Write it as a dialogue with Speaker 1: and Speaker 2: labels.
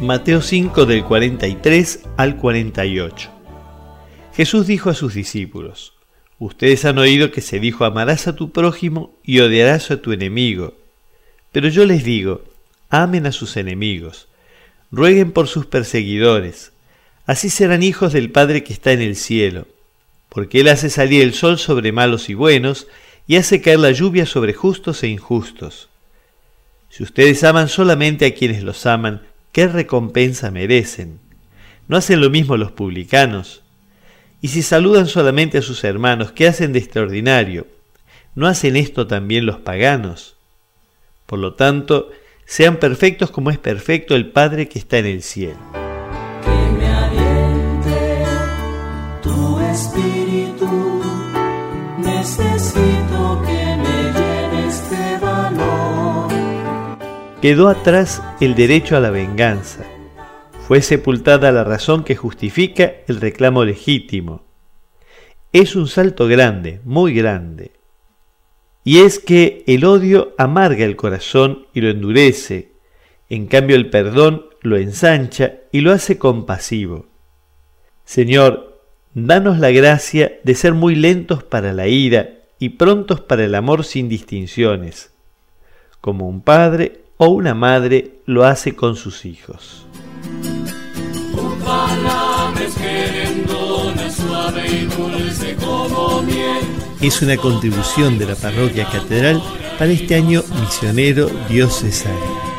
Speaker 1: Mateo 5 del 43 al 48. Jesús dijo a sus discípulos, Ustedes han oído que se dijo amarás a tu prójimo y odiarás a tu enemigo. Pero yo les digo, amen a sus enemigos, rueguen por sus perseguidores, así serán hijos del Padre que está en el cielo, porque Él hace salir el sol sobre malos y buenos, y hace caer la lluvia sobre justos e injustos. Si ustedes aman solamente a quienes los aman, ¿qué recompensa merecen? ¿No hacen lo mismo los publicanos? Y si saludan solamente a sus hermanos, ¿qué hacen de extraordinario? ¿No hacen esto también los paganos? Por lo tanto, sean perfectos como es perfecto el Padre que está en el cielo. Quedó atrás el derecho a la venganza fue sepultada la razón que justifica el reclamo legítimo. Es un salto grande, muy grande. Y es que el odio amarga el corazón y lo endurece, en cambio el perdón lo ensancha y lo hace compasivo. Señor, danos la gracia de ser muy lentos para la ira y prontos para el amor sin distinciones, como un padre o una madre lo hace con sus hijos. Es una contribución de la parroquia catedral para este año misionero diocesano.